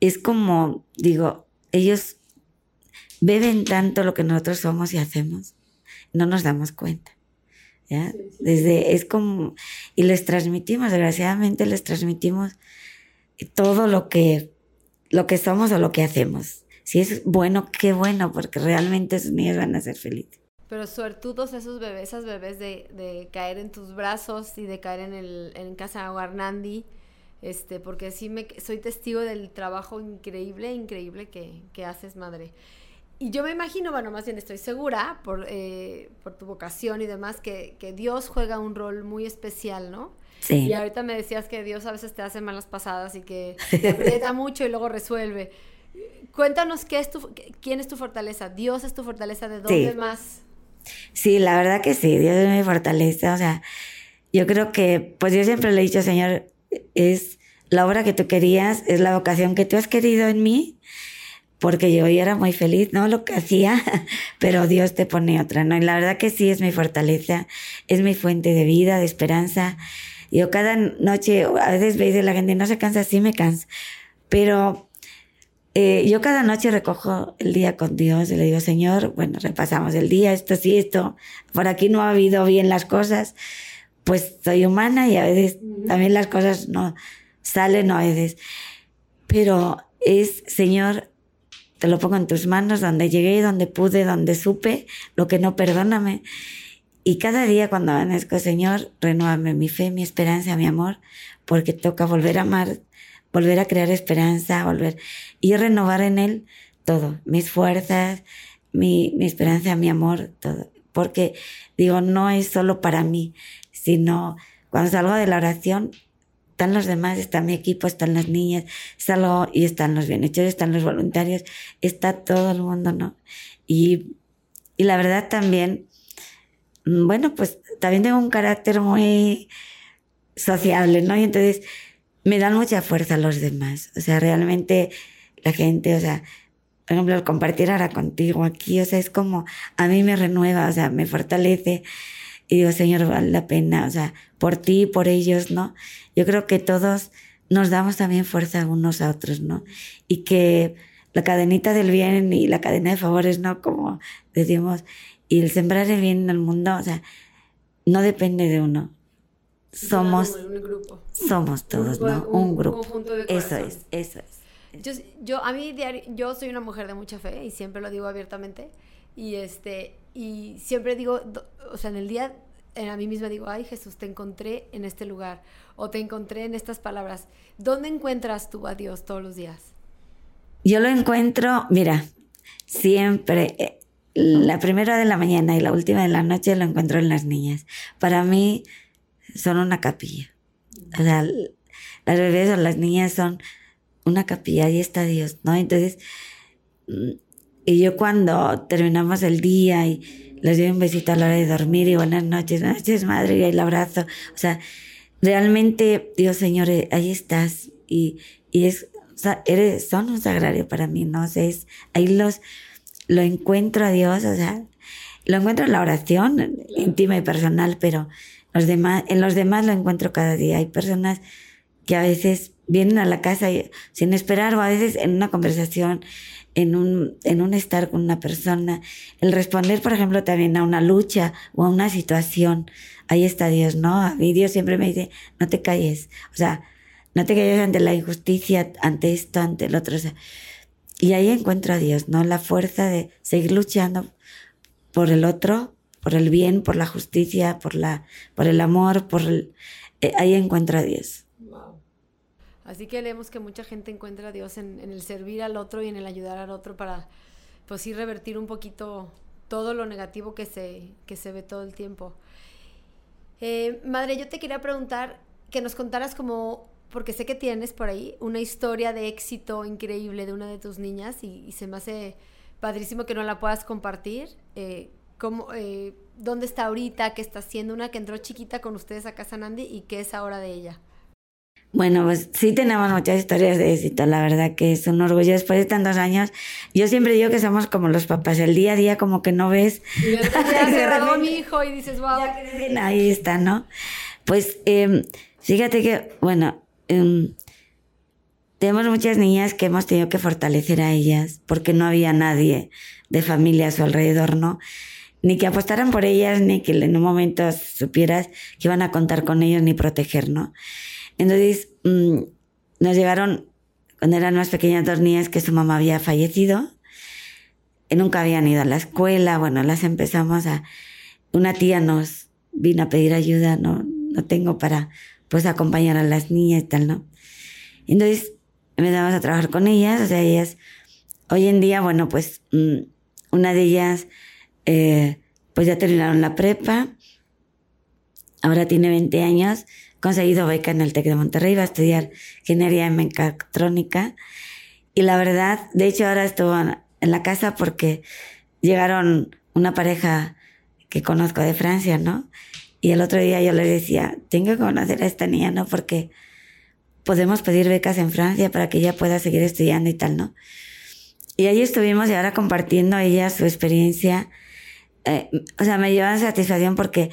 es como, digo, ellos beben tanto lo que nosotros somos y hacemos, no nos damos cuenta. ¿Ya? Desde, es como, y les transmitimos, desgraciadamente les transmitimos todo lo que, lo que somos o lo que hacemos. Si es bueno, qué bueno, porque realmente esos niños van a ser felices.
Pero suertudos esos bebés, esas bebés de, de caer en tus brazos y de caer en, el, en casa Guarnandi, este, porque sí me, soy testigo del trabajo increíble, increíble que, que haces, madre. Y yo me imagino, bueno, más bien estoy segura, por, eh, por tu vocación y demás, que, que, Dios juega un rol muy especial, ¿no?
Sí.
Y ahorita me decías que Dios a veces te hace malas pasadas y que te aprieta mucho y luego resuelve. Cuéntanos qué es tu, quién es tu fortaleza. Dios es tu fortaleza. ¿De dónde
Sí.
más?
Sí, la verdad que sí, Dios es mi fortaleza. O sea, yo creo que, pues yo siempre le he dicho, Señor, es la obra que tú querías, es la vocación que tú has querido en mí, porque yo ya era muy feliz, ¿no? Lo que hacía, pero Dios te pone otra, ¿no? Y la verdad que sí es mi fortaleza, es mi fuente de vida, de esperanza. Yo cada noche, a veces veis la gente, no se cansa, sí me cansa, pero eh, yo cada noche recojo el día con Dios y le digo, Señor, bueno, repasamos el día, esto sí, esto, por aquí no ha habido bien las cosas, pues soy humana y a veces también las cosas no salen, a veces. Pero es, Señor, te lo pongo en tus manos, donde llegué, donde pude, donde supe, lo que no, perdóname. Y cada día cuando amanezco, Señor, renuévame mi fe, mi esperanza, mi amor, porque toca volver a amar, volver a crear esperanza, volver y renovar en Él todo, mis fuerzas, mi, mi esperanza, mi amor, todo. Porque digo, no es solo para mí, sino cuando salgo de la oración, están los demás, está mi equipo, están las niñas, salgo y están los bienhechores, están los voluntarios, está todo el mundo, ¿no? Y, y la verdad también, bueno, pues también tengo un carácter muy sociable, ¿no? Y entonces me dan mucha fuerza los demás. O sea, realmente la gente, o sea, por ejemplo, el compartir ahora contigo aquí, o sea, es como, a mí me renueva, o sea, me fortalece. Y digo, Señor, vale la pena, o sea, por ti, por ellos, ¿no? Yo creo que todos nos damos también fuerza unos a otros, ¿no? Y que la cadenita del bien y la cadena de favores, ¿no? Como decimos, y el sembrar el bien en el mundo, o sea, no depende de uno. Somos,
Un grupo.
somos todos,
Un-
¿no?
un
Un grupo.
conjunto de
Eso es, eso es.
Yo, yo, a mí, diario- yo soy una mujer de mucha fe y siempre lo digo abiertamente. Y, este, y siempre digo, o sea, en el día, en a mí misma digo, ay Jesús, te encontré en este lugar o te encontré en estas palabras. ¿Dónde encuentras tú a Dios todos los días?
Yo lo encuentro, mira, siempre, eh, la primera de la mañana y la última de la noche lo encuentro en las niñas. Para mí son una capilla. O sea, las bebés o las niñas son una capilla, ahí está Dios, ¿no? Entonces, mm, y yo cuando terminamos el día y les doy un besito a la hora de dormir y buenas noches, buenas noches madre, y el abrazo, o sea, realmente, Dios Señor, eh, ahí estás y, y es, o sea, eres, son un sagrario para mí, ¿no? O es, ahí los, lo encuentro a Dios, o sea, lo encuentro en la oración íntima y personal, pero los demás, en los demás lo encuentro cada día. Hay personas que a veces vienen a la casa sin esperar o a veces en una conversación, en un, en un estar con una persona, el responder, por ejemplo, también a una lucha o a una situación. Ahí está Dios, ¿no? A mí Dios siempre me dice, no te calles. O sea, no te calles ante la injusticia, ante esto, ante el otro. Y ahí encuentro a Dios, ¿no? La fuerza de seguir luchando por el otro, por el bien, por la justicia, por la, por el amor, por el, eh, ahí encuentro a Dios.
Así que leemos que mucha gente encuentra a Dios en, el servir al otro y en el ayudar al otro para, pues sí, revertir un poquito todo lo negativo que se, que se ve todo el tiempo. Eh, madre, yo te quería preguntar que nos contaras como, porque sé que tienes por ahí una historia de éxito increíble de una de tus niñas y, se me hace padrísimo que no la puedas compartir. Eh, cómo, eh, ¿Dónde está ahorita? ¿Qué está haciendo? Una que entró chiquita con ustedes a Casa Nandi y qué es ahora de ella.
Bueno, pues sí tenemos muchas historias de éxito, la verdad que es un orgullo después de tantos años. Yo siempre digo que somos como los papás, el día a día como que no ves.
Y ya se graduó mi hijo y dices, wow.
ahí está, ¿no? Pues em, fíjate que, bueno, em, tenemos muchas niñas que hemos tenido que fortalecer a ellas porque no había nadie de familia a su alrededor, ¿no? Ni que apostaran por ellas, ni que en un momento supieras que iban a contar con ellos, ni proteger, ¿no? Entonces, mm, nos llegaron, cuando eran más pequeñas, dos niñas que su mamá había fallecido. Y nunca habían ido a la escuela. Bueno, las empezamos a... Una tía nos vino a pedir ayuda, no, no tengo para, pues, acompañar a las niñas y tal, ¿no? Entonces, empezamos a trabajar con ellas, o sea, ellas, hoy en día, bueno, pues, mm, una de ellas, eh, pues ya terminaron la prepa, ahora tiene 20 años, conseguido beca en el TEC de Monterrey, va a estudiar ingeniería en mecatrónica. Y la verdad, de hecho ahora estuvo en la casa porque llegaron una pareja que conozco de Francia, ¿no? Y el otro día yo les decía, tengo que conocer a esta niña, ¿no? Porque podemos pedir becas en Francia para que ella pueda seguir estudiando y tal, ¿no? Y ahí estuvimos y ahora compartiendo ella su experiencia. Eh, o sea, me lleva satisfacción porque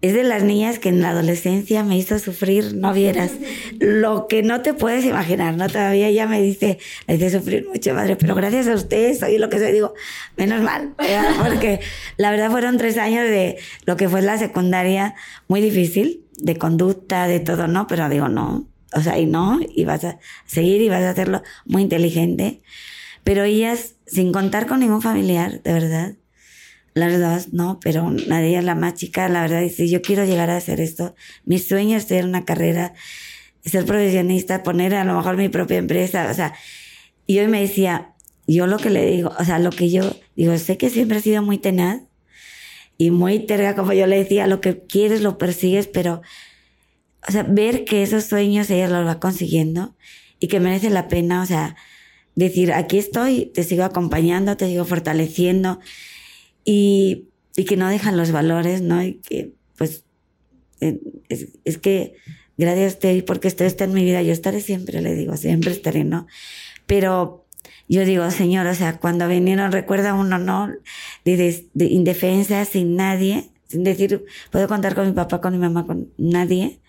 es de las niñas que en la adolescencia me hizo sufrir, no vieras, lo que no te puedes imaginar, ¿no? Todavía ella me dice, le hice sufrir mucho, madre, pero gracias a ustedes soy lo que soy, digo, menos mal, porque la verdad fueron tres años de lo que fue la secundaria muy difícil, de conducta, de todo, ¿no? Pero digo, no, o sea, y no, y vas a seguir y vas a hacerlo muy inteligente, pero ellas, sin contar con ningún familiar, de verdad, las dos, no, pero nadie es la más chica, la verdad, dice, yo quiero llegar a hacer esto. Mi sueño es tener una carrera, ser profesionista, poner a lo mejor mi propia empresa, o sea, y hoy me decía, yo lo que le digo, o sea, lo que yo digo, sé que siempre ha sido muy tenaz y muy terga, como yo le decía, lo que quieres lo persigues, pero, o sea, ver que esos sueños ella los va consiguiendo y que merece la pena, o sea, decir, aquí estoy, te sigo acompañando, te sigo fortaleciendo y, y que no dejan los valores, ¿no? Y que, pues, eh, es, es que gracias a usted porque usted está en mi vida, yo estaré siempre, le digo, siempre estaré, ¿no? Pero yo digo, Señor, o sea, cuando vinieron, recuerda uno, ¿no? De, de, indefensa, sin nadie, sin decir, puedo contar con mi papá, con mi mamá, con nadie.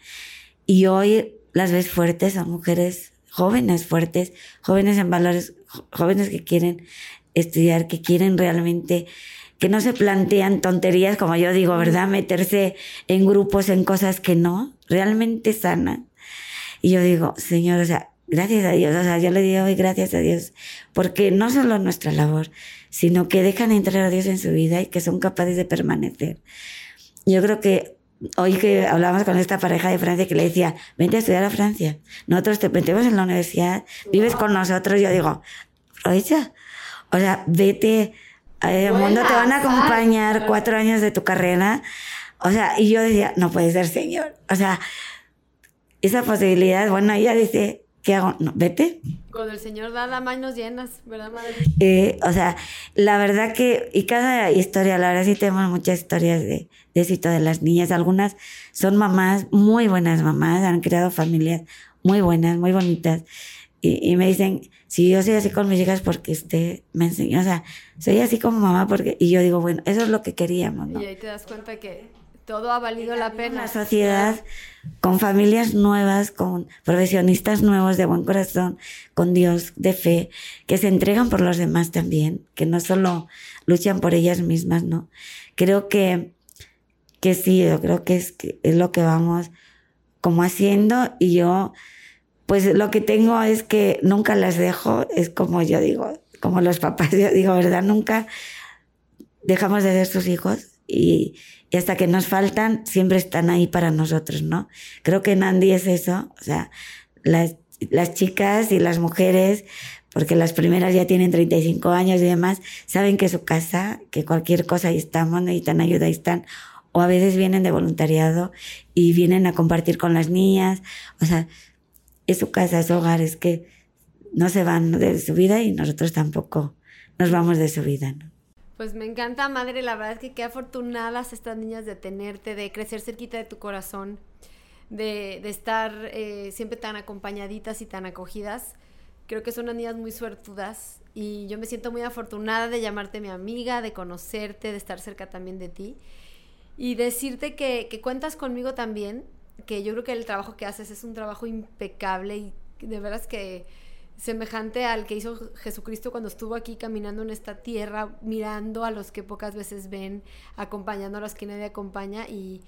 Y hoy las ves fuertes, son mujeres jóvenes fuertes, jóvenes en valores, jóvenes que quieren estudiar, que quieren realmente que no se plantean tonterías, como yo digo, ¿verdad? Meterse en grupos, en cosas que no, realmente sanan. Y yo digo, Señor, o sea, gracias a Dios, o sea, yo le digo hoy gracias a Dios, porque no solo nuestra labor, sino que dejan entrar a Dios en su vida y que son capaces de permanecer. Yo creo que hoy que hablamos con esta pareja de Francia que le decía, vente a estudiar a Francia, nosotros te metemos en la universidad, vives con nosotros, yo digo, aprovecha, o sea, vete, el mundo te van a acompañar cuatro años de tu carrera. O sea, y yo decía, no puede ser, señor. O sea, esa posibilidad, bueno, ella dice, ¿qué hago? No, vete.
Cuando el Señor da las manos llenas, ¿verdad, madre?
Eh, o sea, la verdad que, y cada historia, la verdad sí tenemos muchas historias de, de éxito de las niñas. Algunas son mamás, muy buenas mamás, han creado familias muy buenas, muy bonitas. Y, y me dicen, si yo soy así con mis hijas porque usted me enseñó, o sea, soy así como mamá porque, y yo digo, bueno, eso es lo que queríamos, ¿no?
Y ahí te das cuenta que todo ha valido la pena.
Una sociedad con familias nuevas, con profesionistas nuevos de buen corazón, con Dios de fe, que se entregan por los demás también, que no solo luchan por ellas mismas, ¿no? Creo que, que sí, yo creo que es, que es lo que vamos como haciendo y yo, pues lo que tengo es que nunca las dejo, es como yo digo, como los papás, yo digo, ¿verdad? Nunca dejamos de ser sus hijos y, hasta que nos faltan, siempre están ahí para nosotros, ¿no? Creo que Nandi es eso, o sea, las, las chicas y las mujeres, porque las primeras ya tienen 35 años y demás, saben que su casa, que cualquier cosa ahí estamos, necesitan ayuda, ahí están, o a veces vienen de voluntariado y vienen a compartir con las niñas, o sea, es su casa, es su hogar, es que no se van de su vida y nosotros tampoco nos vamos de su vida. ¿no?
Pues me encanta, madre, la verdad es que qué afortunadas estas niñas de tenerte, de crecer cerquita de tu corazón. de, estar eh, siempre tan acompañaditas y tan acogidas. Creo que son unas niñas muy suertudas y yo me siento muy afortunada de llamarte mi amiga, de conocerte, de estar cerca también de ti y decirte que, que cuentas conmigo también, que yo creo que el trabajo que haces es un trabajo impecable y de veras que semejante al que hizo Jesucristo cuando estuvo aquí caminando en esta tierra, mirando a los que pocas veces ven, acompañando a los que nadie acompaña y,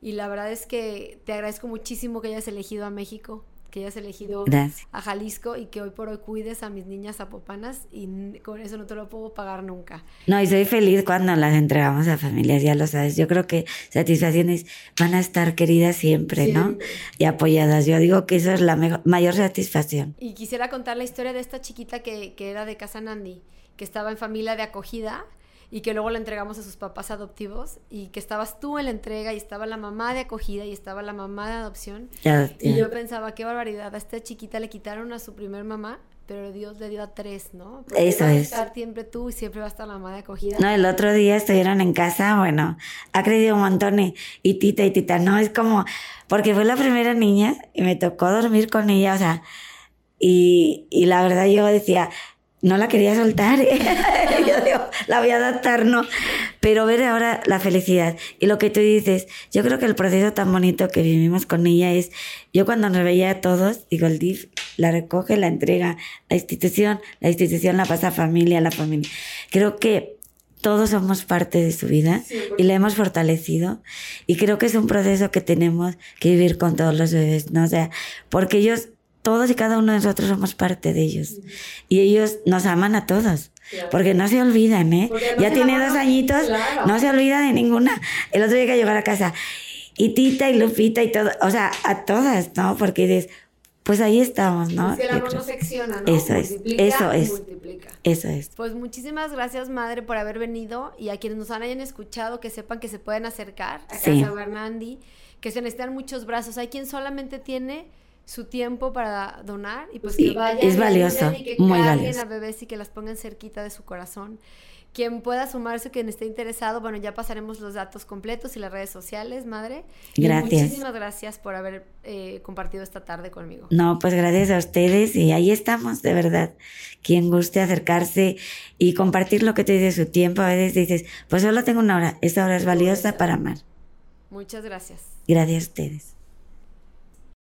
y la verdad es que te agradezco muchísimo que hayas elegido a México que hayas elegido a Jalisco y que hoy por hoy cuides a mis niñas zapopanas y con eso no te lo puedo pagar nunca.
No, y soy feliz cuando las entregamos a familias, ya lo sabes. Yo creo que satisfacciones van a estar queridas siempre, ¿no? Y apoyadas. Yo digo que eso es la mayor satisfacción.
Y quisiera contar la historia de esta chiquita que, que era de Casa Nandi, que estaba en familia de acogida y que luego la entregamos a sus papás adoptivos y que estabas tú en la entrega y estaba la mamá de acogida y estaba la mamá de adopción. Y yo pensaba, qué barbaridad, a esta chiquita le quitaron a su primer mamá, pero Dios le dio a tres, ¿no?
Eso es.
A estar siempre tú y siempre va a estar la mamá de acogida.
No, el otro día estuvieron en casa, bueno, ha crecido un montón y, y tita y tita, no, es como, porque fue la primera niña y me tocó dormir con ella, o sea, y, y la verdad yo decía, no la quería soltar. yo digo, la voy a adaptar, no. Pero ver ahora la felicidad. Y lo que tú dices, yo creo que el proceso tan bonito que vivimos con ella es, yo cuando nos veía a todos, digo, el DIF la recoge, la entrega, la institución, la institución la pasa a familia, a la familia. Creo que todos somos parte de su vida y la hemos fortalecido. Y creo que es un proceso que tenemos que vivir con todos los bebés, ¿no? O sea, porque ellos todos y cada uno de nosotros somos parte de ellos. Y ellos nos aman a todos. Porque no se olvidan, ¿eh? ya tiene dos añitos, no se olvida de ninguna. El otro día que llegar a casa, y Tita y Lupita y todo, o sea, a todas, ¿no? Porque dices, pues ahí estamos, ¿no?
Es que el amor no secciona, ¿no?
Eso es, eso es. Eso es.
Pues muchísimas gracias, madre, por haber venido y a quienes nos hayan escuchado, que sepan que se pueden acercar a Casa Bernandi, que se necesitan muchos brazos. Hay quien solamente tiene su tiempo para donar y pues que vayan
es valioso, y
que
muy valioso.
a bebés y que las pongan cerquita de su corazón. Quien pueda sumarse, quien esté interesado, bueno, ya pasaremos los datos completos y las redes sociales, madre.
Gracias.
muchísimas gracias por haber eh, compartido esta tarde conmigo.
No, pues gracias a ustedes y ahí estamos, de verdad. Quien guste acercarse y compartir lo que te dice su tiempo, a veces dices, pues solo tengo una hora, esta hora es valiosa para amar.
Muchas gracias.
Gracias a ustedes.